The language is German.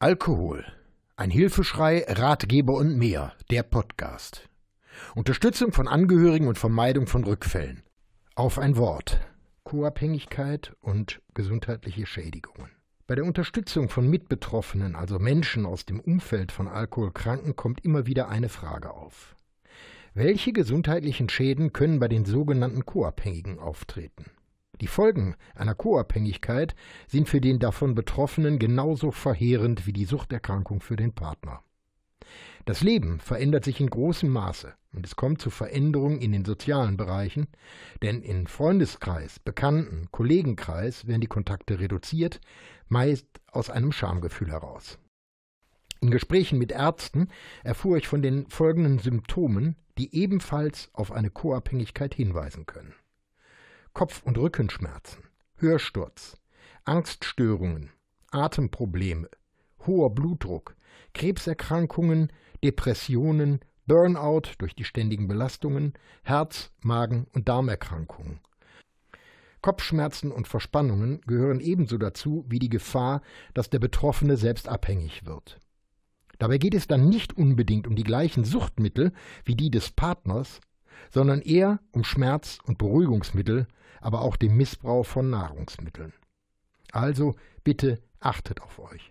Alkohol. Ein Hilfeschrei, Ratgeber und mehr. Der Podcast. Unterstützung von Angehörigen und Vermeidung von Rückfällen. Auf ein Wort. Co-Abhängigkeit und gesundheitliche Schädigungen. Bei der Unterstützung von Mitbetroffenen, also Menschen aus dem Umfeld von Alkoholkranken, kommt immer wieder eine Frage auf. Welche gesundheitlichen Schäden können bei den sogenannten Co-Abhängigen auftreten? Die Folgen einer Co-Abhängigkeit sind für den davon Betroffenen genauso verheerend wie die Suchterkrankung für den Partner. Das Leben verändert sich in großem Maße und es kommt zu Veränderungen in den sozialen Bereichen, denn in Freundeskreis, Bekannten, Kollegenkreis werden die Kontakte reduziert, meist aus einem Schamgefühl heraus. In Gesprächen mit Ärzten erfuhr ich von den folgenden Symptomen, die ebenfalls auf eine Co-Abhängigkeit hinweisen können. Kopf- und Rückenschmerzen, Hörsturz, Angststörungen, Atemprobleme, hoher Blutdruck, Krebserkrankungen, Depressionen, Burnout durch die ständigen Belastungen, Herz-, Magen- und Darmerkrankungen. Kopfschmerzen und Verspannungen gehören ebenso dazu wie die Gefahr, dass der Betroffene selbst abhängig wird. Dabei geht es dann nicht unbedingt um die gleichen Suchtmittel wie die des Partners, sondern eher um Schmerz- und Beruhigungsmittel, aber auch den Missbrauch von Nahrungsmitteln. Also bitte achtet auf euch.